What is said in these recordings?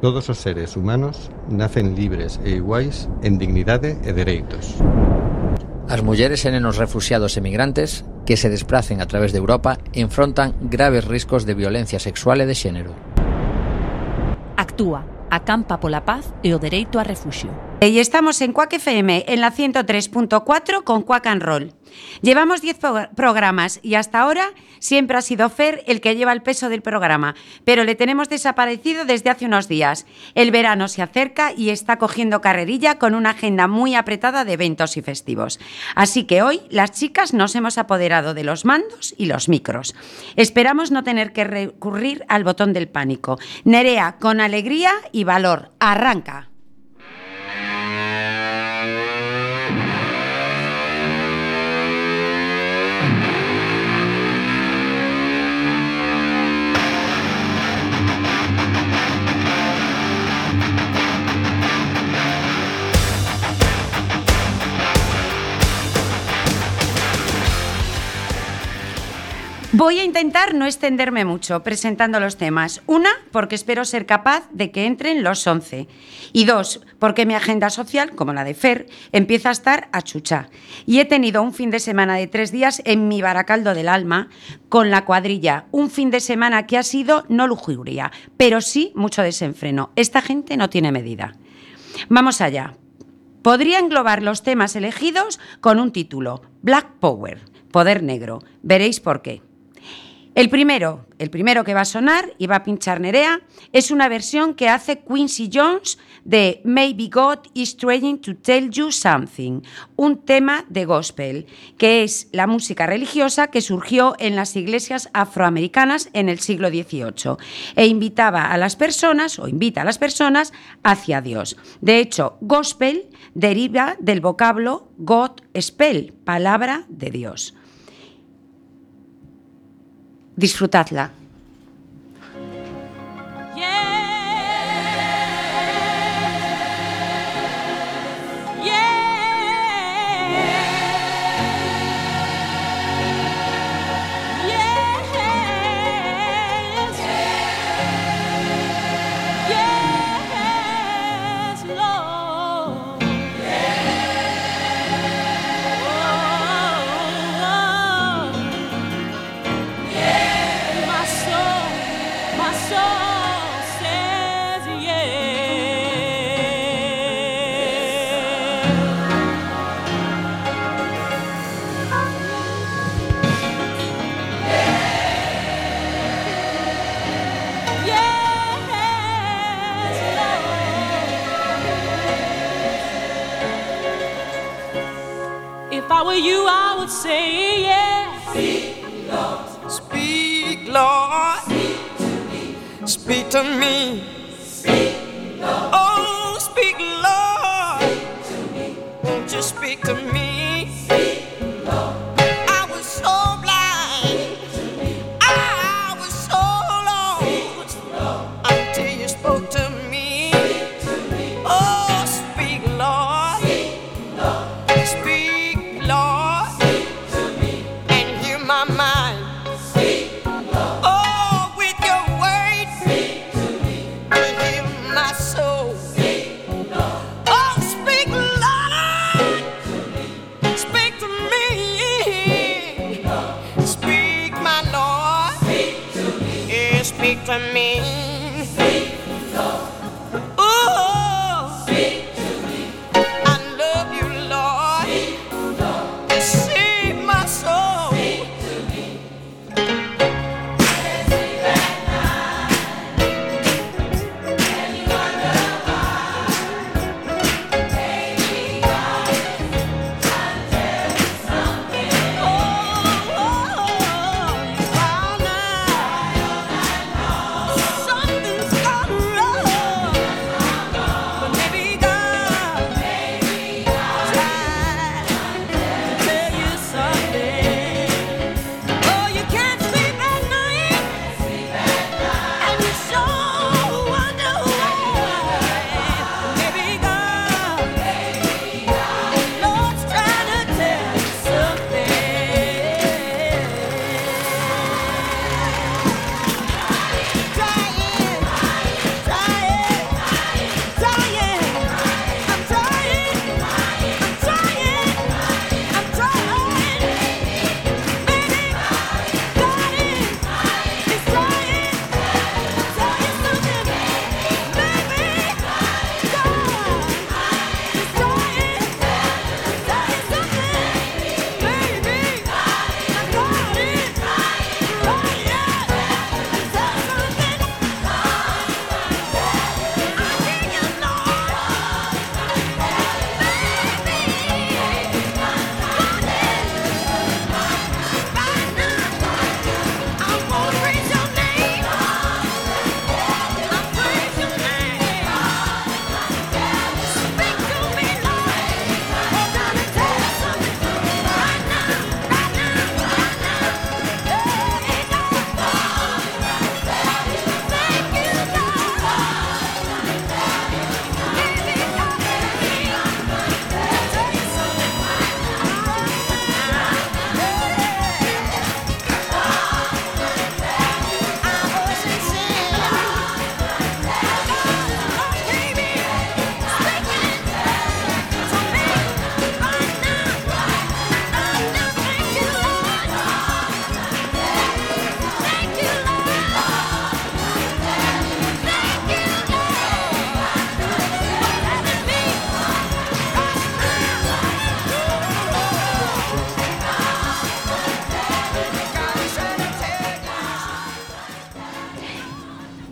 Todos os seres humanos nacen libres e iguais en dignidade e dereitos. As mulleres e nenos refugiados emigrantes que se desplacen a través de Europa enfrontan graves riscos de violencia sexual e de xénero. Actúa, acampa pola paz e o dereito a refugio. Y estamos en Quack FM en la 103.4 con Quack and Roll. Llevamos 10 programas y hasta ahora siempre ha sido Fer el que lleva el peso del programa, pero le tenemos desaparecido desde hace unos días. El verano se acerca y está cogiendo carrerilla con una agenda muy apretada de eventos y festivos. Así que hoy las chicas nos hemos apoderado de los mandos y los micros. Esperamos no tener que recurrir al botón del pánico. Nerea, con alegría y valor, arranca. Voy a intentar no extenderme mucho presentando los temas. Una, porque espero ser capaz de que entren los 11. Y dos, porque mi agenda social, como la de Fer, empieza a estar a chucha. Y he tenido un fin de semana de tres días en mi baracaldo del alma con la cuadrilla. Un fin de semana que ha sido no lujuria, pero sí mucho desenfreno. Esta gente no tiene medida. Vamos allá. Podría englobar los temas elegidos con un título, Black Power, Poder Negro. Veréis por qué. El primero, el primero que va a sonar y va a pinchar Nerea, es una versión que hace Quincy Jones de Maybe God is trying to tell you something, un tema de gospel, que es la música religiosa que surgió en las iglesias afroamericanas en el siglo XVIII e invitaba a las personas, o invita a las personas, hacia Dios. De hecho, gospel deriva del vocablo God spell, palabra de Dios. Disfrutadla. Say yes. Speak, Lord. Speak, Lord. Speak to me. Speak to me. Speak, Lord. Oh, speak, Lord. Speak to me. Won't you speak to me?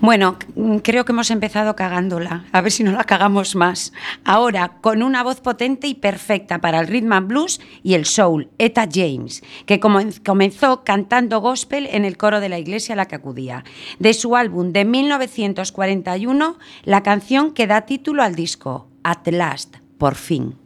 Bueno, mm, creo que hemos empezado cagándola. A ver si no la cagamos más. Ahora, con una voz potente y perfecta para el rhythm and blues y el soul, Eta James, que comenzó cantando gospel en el coro de la iglesia a la que acudía. De su álbum de 1941, la canción que da título al disco, At Last, por fin.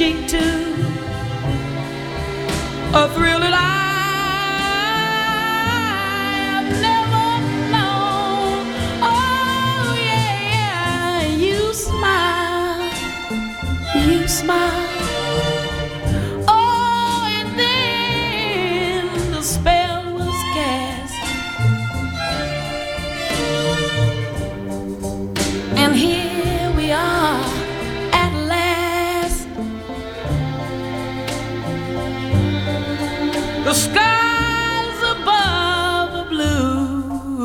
Cheek to, a thrill that I have never known. Oh yeah, you smile, you smile. The skies above are blue.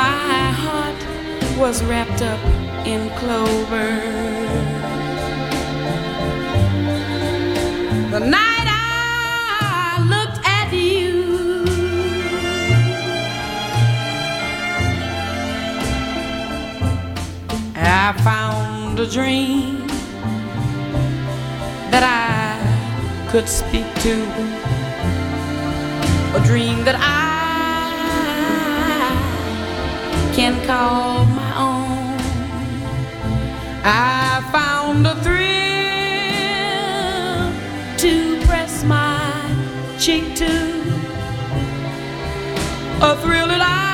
My heart was wrapped up in clover. The night I looked at you. I found a dream that I could speak to, a dream that I can call my own. I found a thrill to press my cheek to, a thrill that I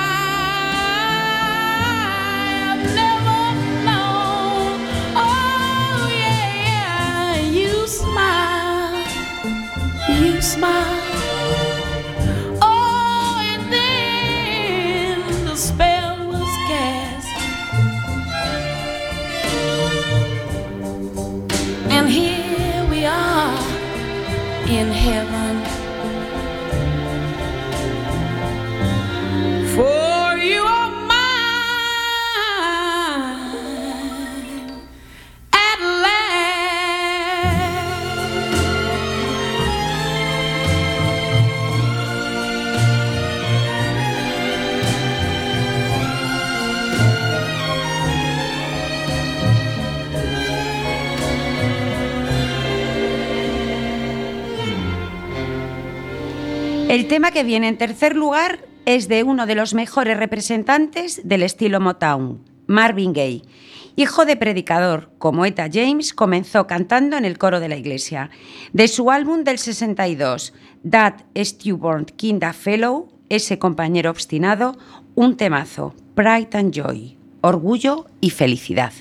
in heaven. El tema que viene en tercer lugar es de uno de los mejores representantes del estilo Motown, Marvin Gaye. Hijo de predicador, como Eta James, comenzó cantando en el coro de la iglesia. De su álbum del 62, That Stewborn Kinda Fellow, ese compañero obstinado, un temazo, Pride and Joy, orgullo y felicidad.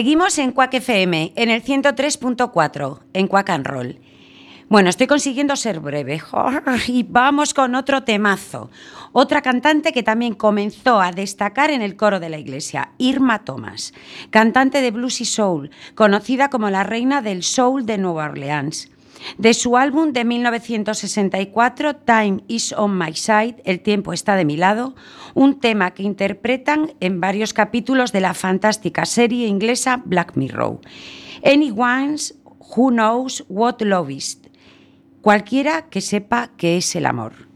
Seguimos en Quack FM, en el 103.4, en Quack and Roll. Bueno, estoy consiguiendo ser breve y vamos con otro temazo. Otra cantante que también comenzó a destacar en el coro de la iglesia, Irma Thomas, cantante de blues y soul, conocida como la reina del soul de Nueva Orleans. De su álbum de 1964, Time is on my side, El tiempo está de mi lado, un tema que interpretan en varios capítulos de la fantástica serie inglesa Black Mirror. Anyone's Who Knows What Love Is. Cualquiera que sepa qué es el amor.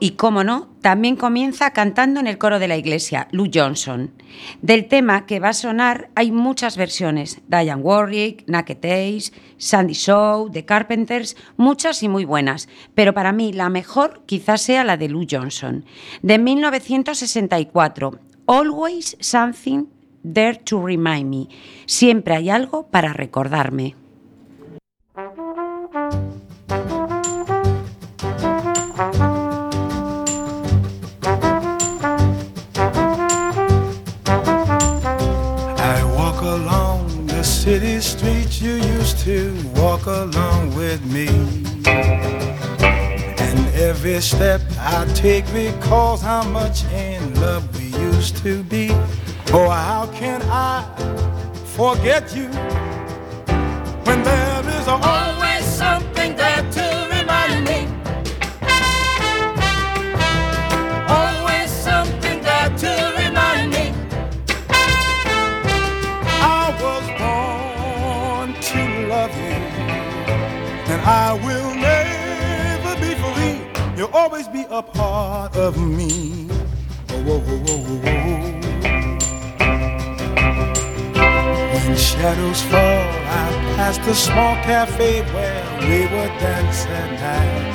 Y cómo no, también comienza cantando en el coro de la iglesia, Lou Johnson. Del tema que va a sonar hay muchas versiones, Diane Warwick, Naked Days, Sandy Shaw, The Carpenters, muchas y muy buenas, pero para mí la mejor quizás sea la de Lou Johnson, de 1964, Always Something There to Remind Me, siempre hay algo para recordarme. City streets you used to walk along with me. And every step I take recalls how much in love we used to be. Oh, how can I forget you when there is a always be a part of me. Oh, whoa, whoa, whoa, whoa, whoa. When shadows fall, I pass the small cafe where we would dance at night.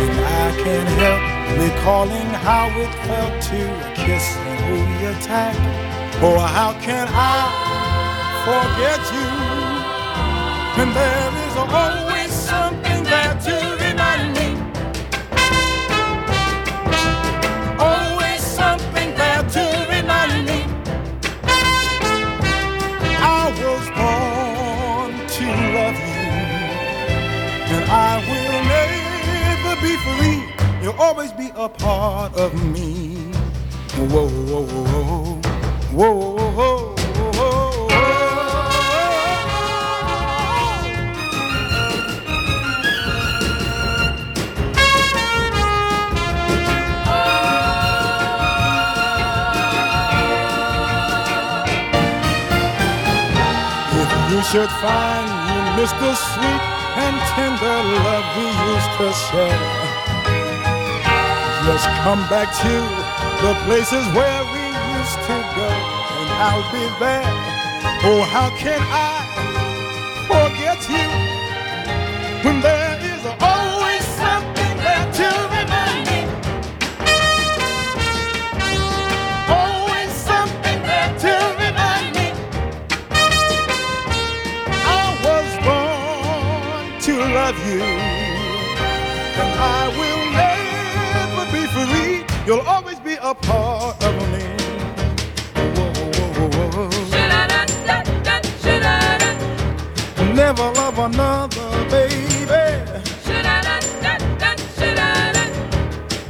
And I can't help recalling how it felt to kiss and hold you tight. Oh, how can I forget you when there is always something there to a part of me. Whoa, whoa, whoa, whoa, whoa, whoa, whoa. If you should find you miss the sweet and tender love we used to share, just come back to the places where we used to go, and I'll be there. Oh, how can I forget you when there is always something there to remind me? Always something there to remind me. I was born to love you, and I will. You'll always be a part of me. Whoa, whoa, whoa, whoa. Never love another, baby.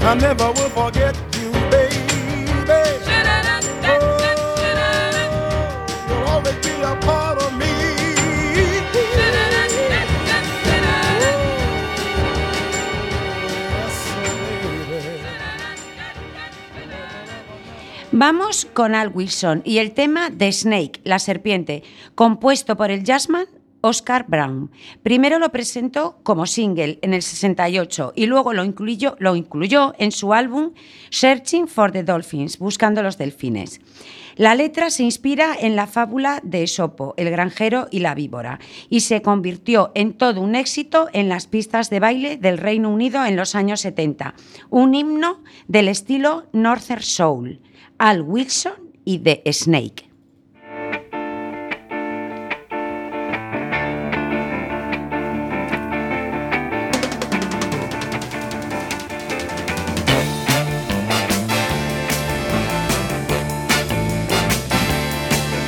I never will forget Vamos con Al Wilson y el tema de Snake, la serpiente, compuesto por el jazzman Oscar Brown. Primero lo presentó como single en el 68 y luego lo incluyó, lo incluyó en su álbum Searching for the Dolphins, Buscando los Delfines. La letra se inspira en la fábula de Esopo, el granjero y la víbora, y se convirtió en todo un éxito en las pistas de baile del Reino Unido en los años 70, un himno del estilo Northern Soul. Al Wilson y The Snake.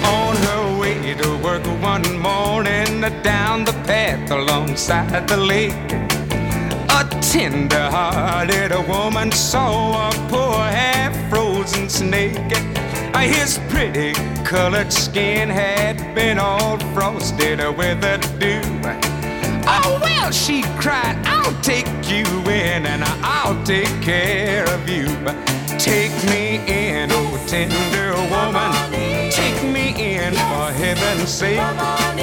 on her way to work one morning down the path alongside the lake. A tender hearted woman saw a poor half snake. Uh, His pretty colored skin had been all frosted with the dew. Oh, well, she cried, I'll take you in and I'll take care of you. Take me in, oh tender woman. Take me in for heaven's sake.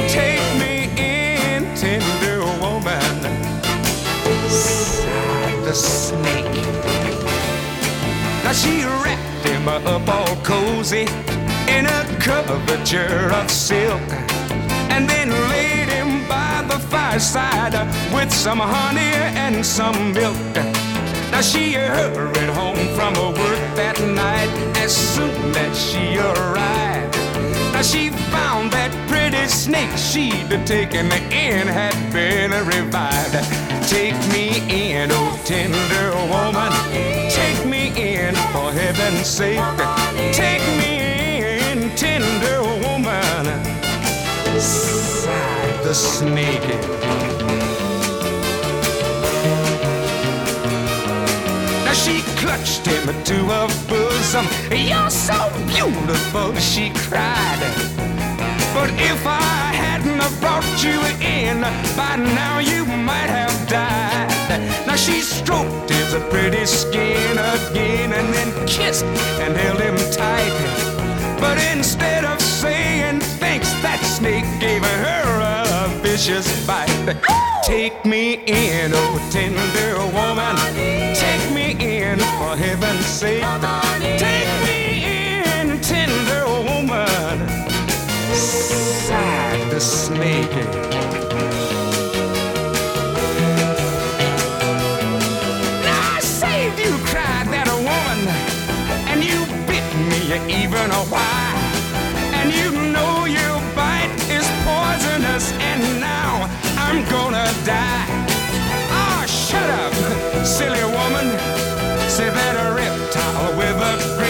Take me in, tender woman. Sigh the snake. She wrapped him up all cozy in a curvature of silk, and then laid him by the fireside with some honey and some milk. Now she hurried home from her work that night as soon as she arrived. Now she found that pretty snake she'd taken in had been revived. Take me in, oh tender woman. Take me in, for heaven's sake. Take me in, tender woman. Sighed the snake. She clutched him to her bosom. You're so beautiful, she cried. But if I brought you in, by now you might have died. Now she stroked his pretty skin again and then kissed and held him tight. But instead of saying thanks, that snake gave her a vicious bite. Take me in, oh tender woman. Take me in, for heaven's sake. Take me you cried that woman, and you bit me even a while. And you know your bite is poisonous, and now I'm gonna die. Ah, shut up, silly woman. Say that a reptile with a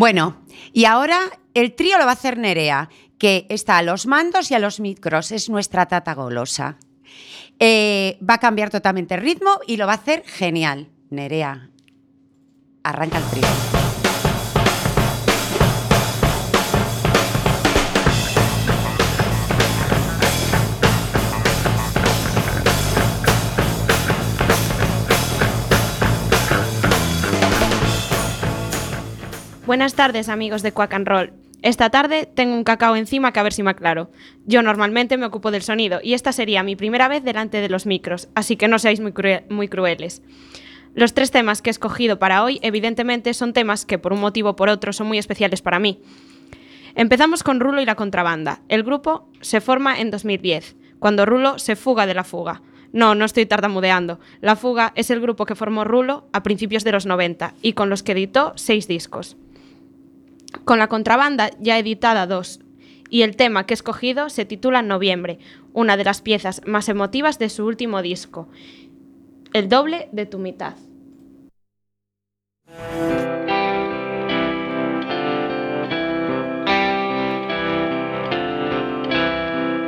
Bueno, y ahora el trío lo va a hacer Nerea, que está a los mandos y a los micros, es nuestra tata golosa. Eh, va a cambiar totalmente el ritmo y lo va a hacer genial. Nerea, arranca el trío. Buenas tardes, amigos de Quack and Roll. Esta tarde tengo un cacao encima que a ver si me aclaro. Yo normalmente me ocupo del sonido y esta sería mi primera vez delante de los micros, así que no seáis muy, crue- muy crueles. Los tres temas que he escogido para hoy, evidentemente, son temas que por un motivo o por otro son muy especiales para mí. Empezamos con Rulo y la contrabanda. El grupo se forma en 2010, cuando Rulo se fuga de la fuga. No, no estoy tartamudeando. La fuga es el grupo que formó Rulo a principios de los 90 y con los que editó seis discos. Con la contrabanda ya editada dos, y el tema que he escogido se titula Noviembre, una de las piezas más emotivas de su último disco, El doble de tu mitad.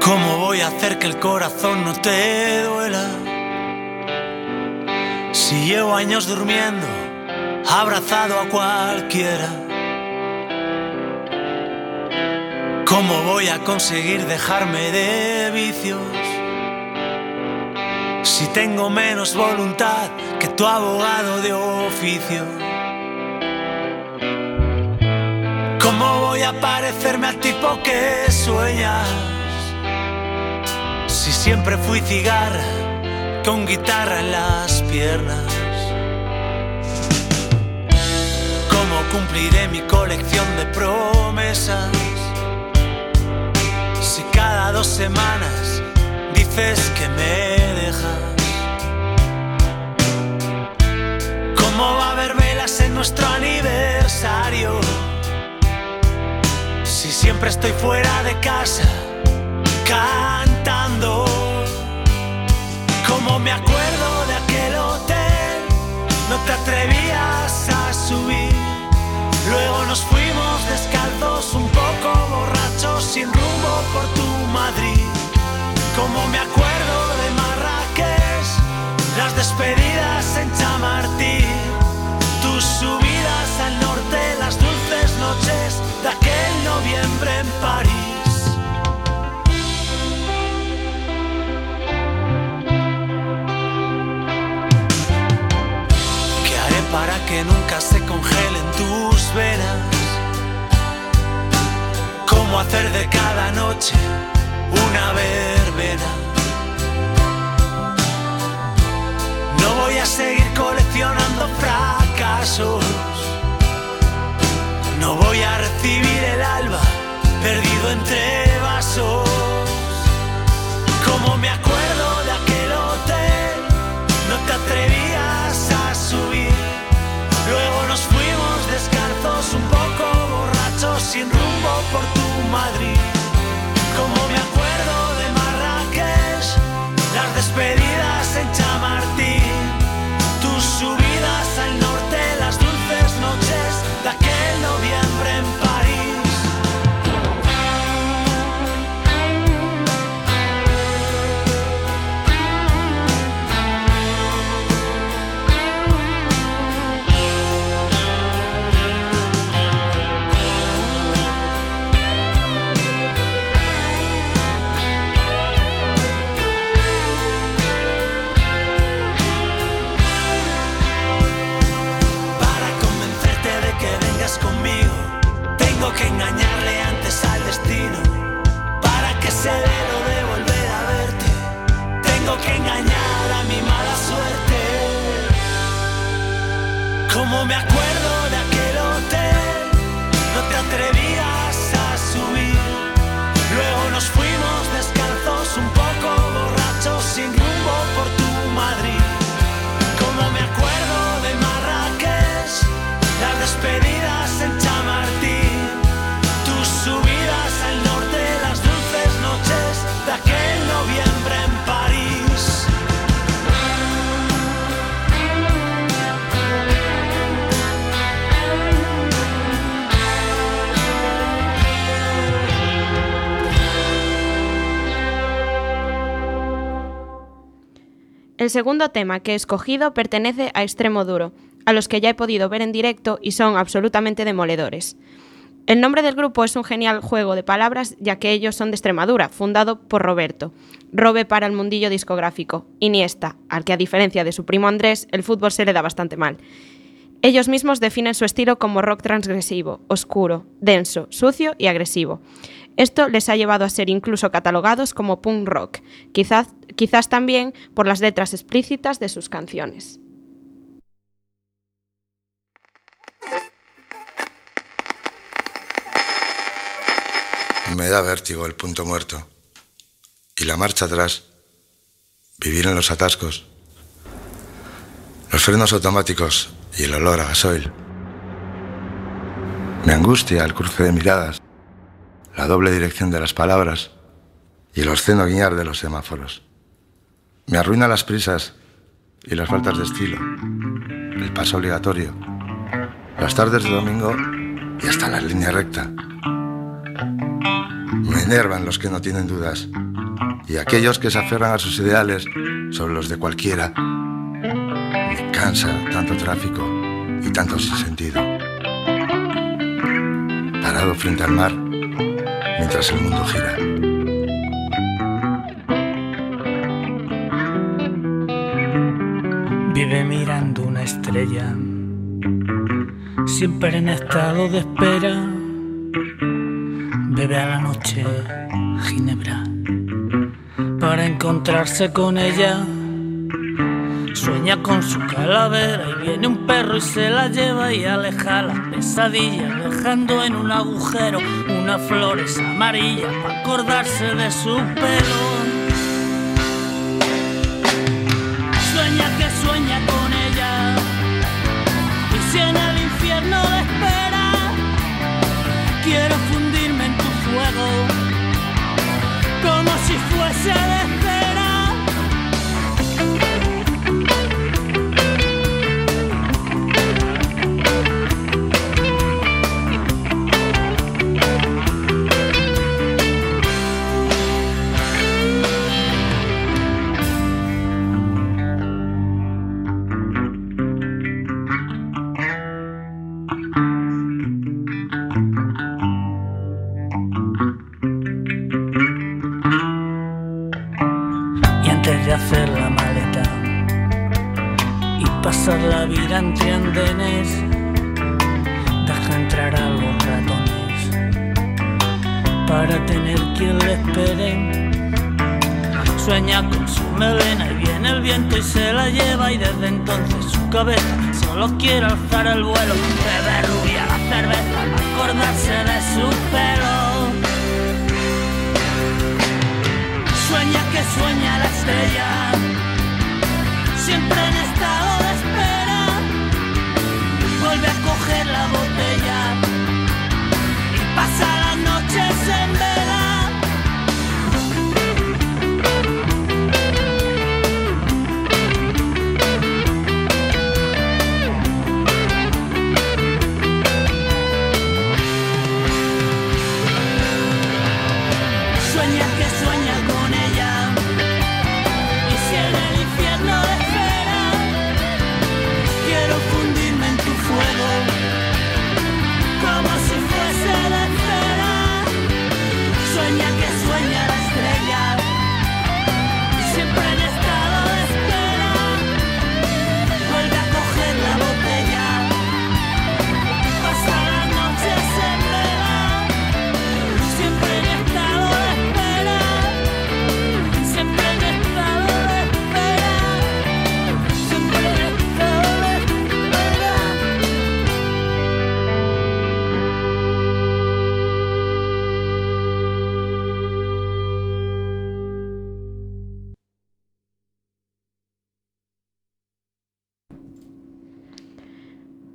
¿Cómo voy a hacer que el corazón no te duela? Si llevo años durmiendo, abrazado a cualquiera. ¿Cómo voy a conseguir dejarme de vicios? Si tengo menos voluntad que tu abogado de oficio. ¿Cómo voy a parecerme al tipo que sueñas? Si siempre fui cigarra con guitarra en las piernas. ¿Cómo cumpliré mi colección de promesas? Que me dejas. ¿Cómo va a haber velas en nuestro aniversario? Si siempre estoy fuera de casa cantando. Como me acuerdo de aquel hotel, no te atrevías a subir. Luego nos fuimos descalzos, un poco borrachos, sin rumbo por tu Madrid. Como me acuerdo de Marrakech, las despedidas en Chamartín, tus subidas al norte, las dulces noches de aquel noviembre en París. ¿Qué haré para que nunca se congelen tus venas? ¿Cómo hacer de cada noche una verbena? No voy a seguir coleccionando fracasos. No voy a recibir el alba perdido entre vasos. Como me acuerdo de aquel hotel, no te atrevías a subir. Luego nos fuimos descalzos, un poco borrachos, sin rumbo por tu Madrid. El segundo tema que he escogido pertenece a Extremo Duro, a los que ya he podido ver en directo y son absolutamente demoledores. El nombre del grupo es un genial juego de palabras, ya que ellos son de Extremadura, fundado por Roberto, Robe para el mundillo discográfico, Iniesta, al que a diferencia de su primo Andrés, el fútbol se le da bastante mal. Ellos mismos definen su estilo como rock transgresivo, oscuro, denso, sucio y agresivo. Esto les ha llevado a ser incluso catalogados como punk rock, quizás, quizás también por las letras explícitas de sus canciones. Me da vértigo el punto muerto. Y la marcha atrás. Vivir en los atascos. Los frenos automáticos y el olor a gasoil. Me angustia el cruce de miradas, la doble dirección de las palabras y el obsceno guiñar de los semáforos. Me arruina las prisas y las faltas de estilo, el paso obligatorio, las tardes de domingo y hasta la línea recta. Me enervan los que no tienen dudas y aquellos que se aferran a sus ideales sobre los de cualquiera. Me cansa tanto tráfico y tanto sinsentido. Parado frente al mar mientras el mundo gira. Vive mirando una estrella, siempre en estado de espera. Bebe a la noche ginebra para encontrarse con ella. Sueña con su calavera y viene un perro y se la lleva y aleja las pesadillas, dejando en un agujero unas flores amarillas para acordarse de su pelo.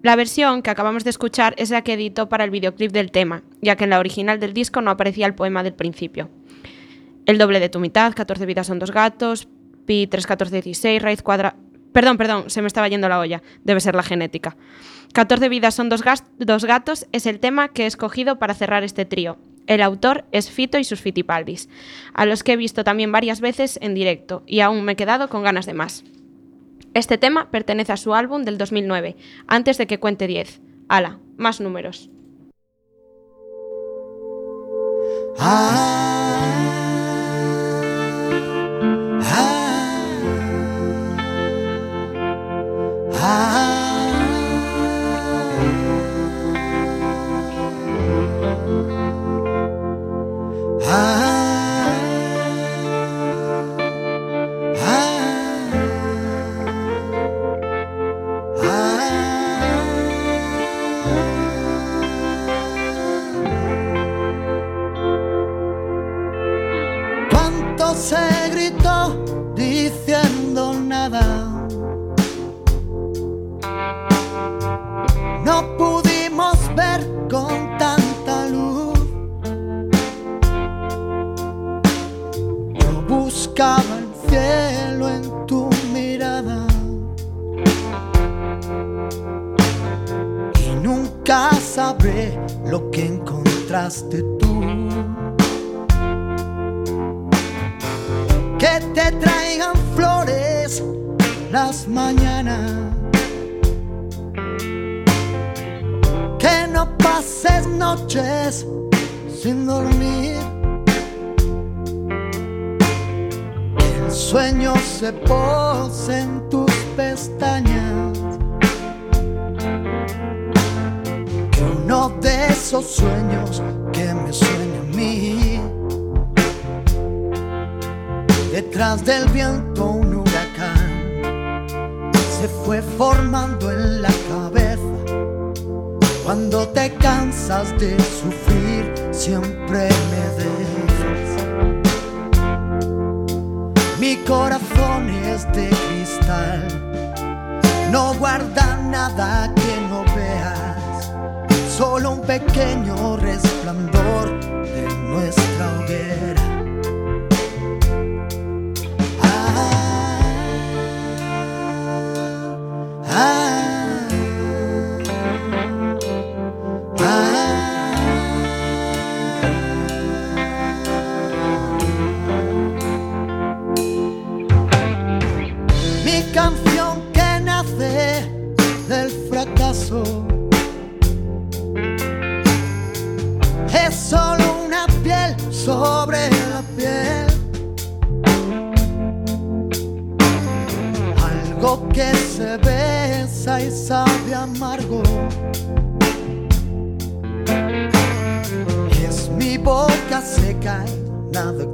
La versión que acabamos de escuchar es la que editó para el videoclip del tema, ya que en la original del disco no aparecía el poema del principio. El doble de tu mitad, 14 vidas son dos gatos, pi 31416, raíz cuadrada... Perdón, perdón, se me estaba yendo la olla, debe ser la genética. 14 vidas son dos, dos gatos es el tema que he escogido para cerrar este trío, el autor es Fito y sus Fitipaldis, a los que he visto también varias veces en directo y aún me he quedado con ganas de más. Este tema pertenece a su álbum del 2009, antes de que cuente 10. Ala, más números. Es solo una piel sobre la piel. Algo que se besa y sabe amargo. Es mi boca seca y nada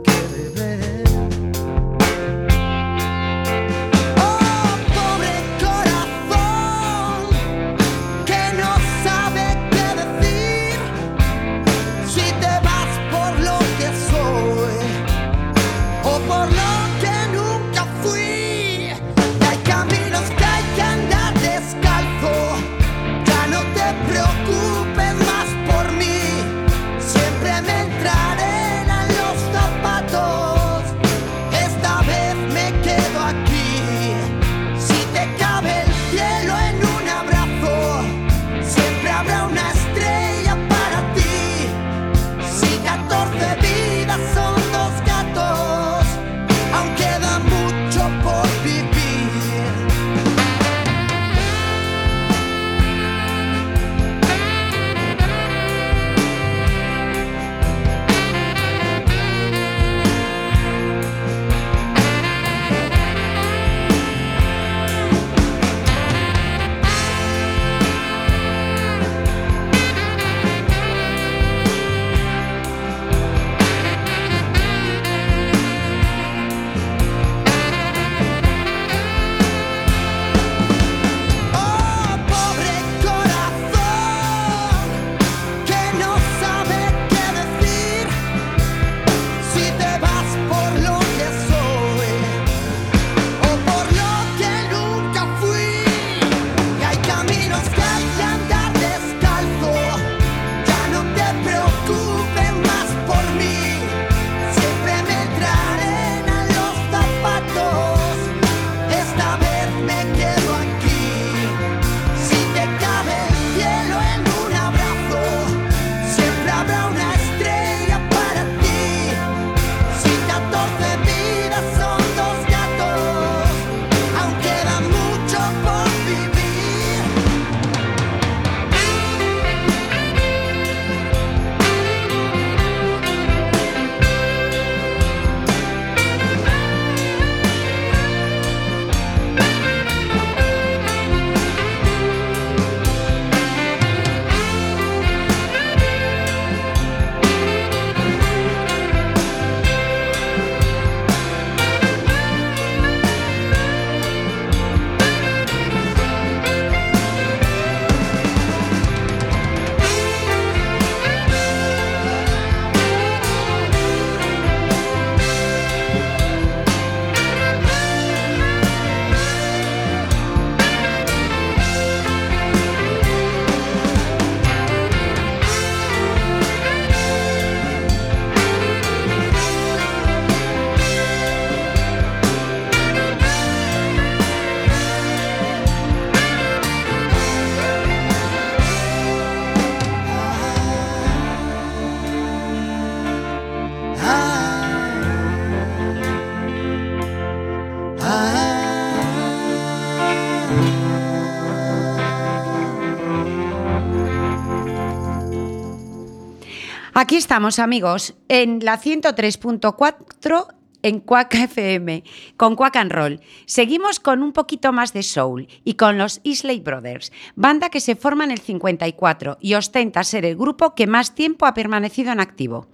Aquí estamos, amigos, en la 103.4 en Quack FM, con Quack and Roll. Seguimos con un poquito más de soul y con los Isley Brothers, banda que se forma en el 54 y ostenta ser el grupo que más tiempo ha permanecido en activo.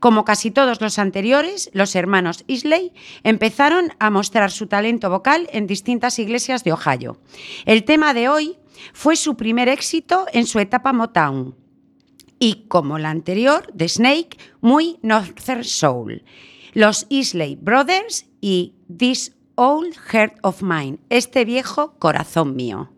Como casi todos los anteriores, los hermanos Isley empezaron a mostrar su talento vocal en distintas iglesias de Ohio. El tema de hoy fue su primer éxito en su etapa Motown y, como la anterior, de Snake, muy Northern Soul. Los Isley Brothers y This Old Heart of Mine, este viejo corazón mío.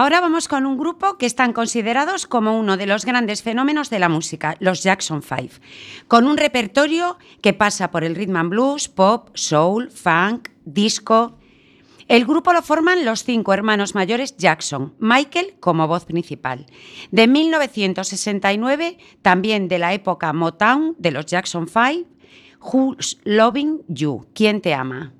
Ahora vamos con un grupo que están considerados como uno de los grandes fenómenos de la música, los Jackson 5, con un repertorio que pasa por el rhythm and blues, pop, soul, funk, disco. El grupo lo forman los cinco hermanos mayores Jackson, Michael como voz principal. De 1969, también de la época Motown de los Jackson 5, Who's Loving You? ¿Quién te ama?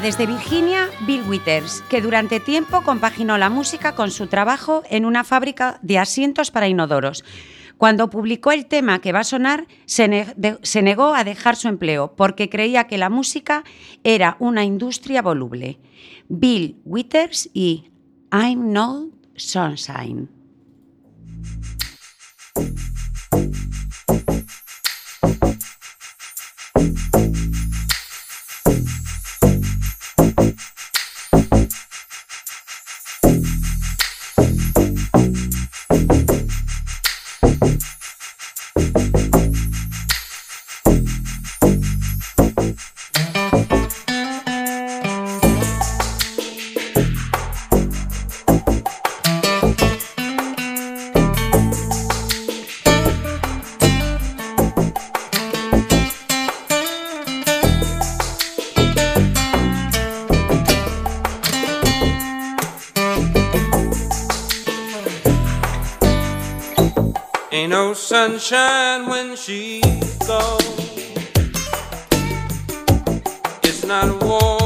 Desde Virginia, Bill Withers, que durante tiempo compaginó la música con su trabajo en una fábrica de asientos para inodoros. Cuando publicó el tema que va a sonar, se negó a dejar su empleo porque creía que la música era una industria voluble. Bill Withers y I'm Not Sunshine. Sunshine when she goes. It's not warm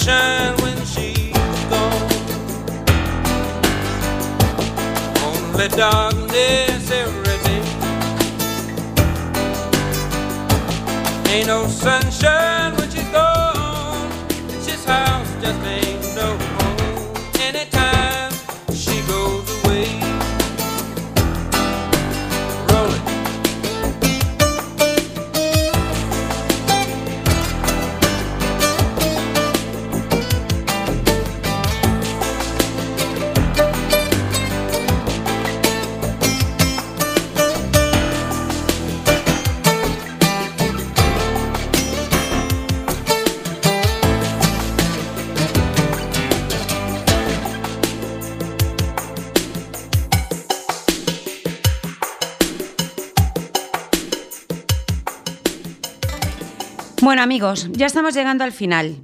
sunshine when she's gone. Only darkness every day. Ain't no sunshine Bueno, amigos, ya estamos llegando al final.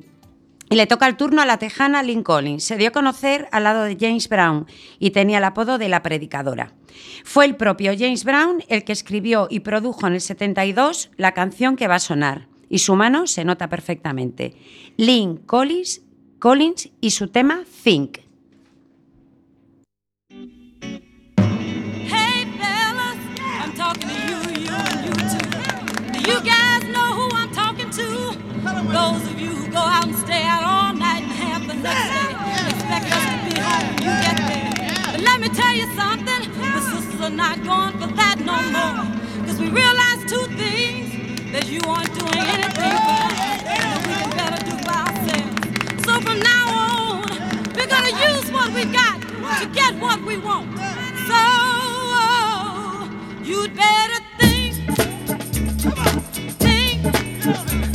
Y le toca el turno a la tejana Lynn Collins. Se dio a conocer al lado de James Brown y tenía el apodo de la predicadora. Fue el propio James Brown el que escribió y produjo en el 72 la canción que va a sonar. Y su mano se nota perfectamente. Lynn Collins, Collins y su tema Think. Me tell you something, the sisters are not going for that no more. Cause we realize two things, that you aren't doing anything for us, that we can better do by ourselves. So from now on, we're gonna use what we got to get what we want. So you'd better think, think.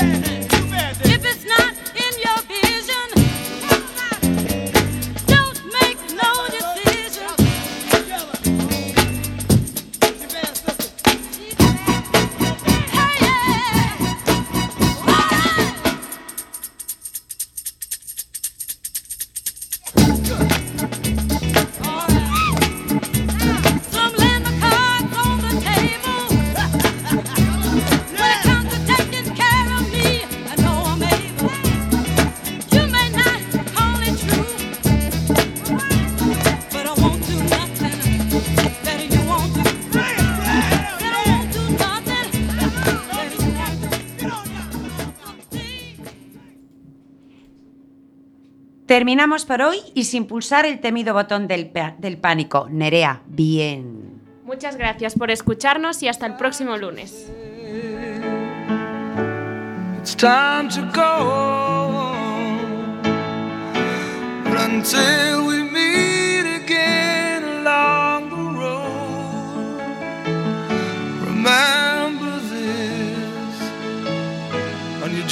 baby. Terminamos por hoy y sin pulsar el temido botón del, del pánico. Nerea, bien. Muchas gracias por escucharnos y hasta el próximo lunes. It's time to go. But until we meet again along the road, remember this you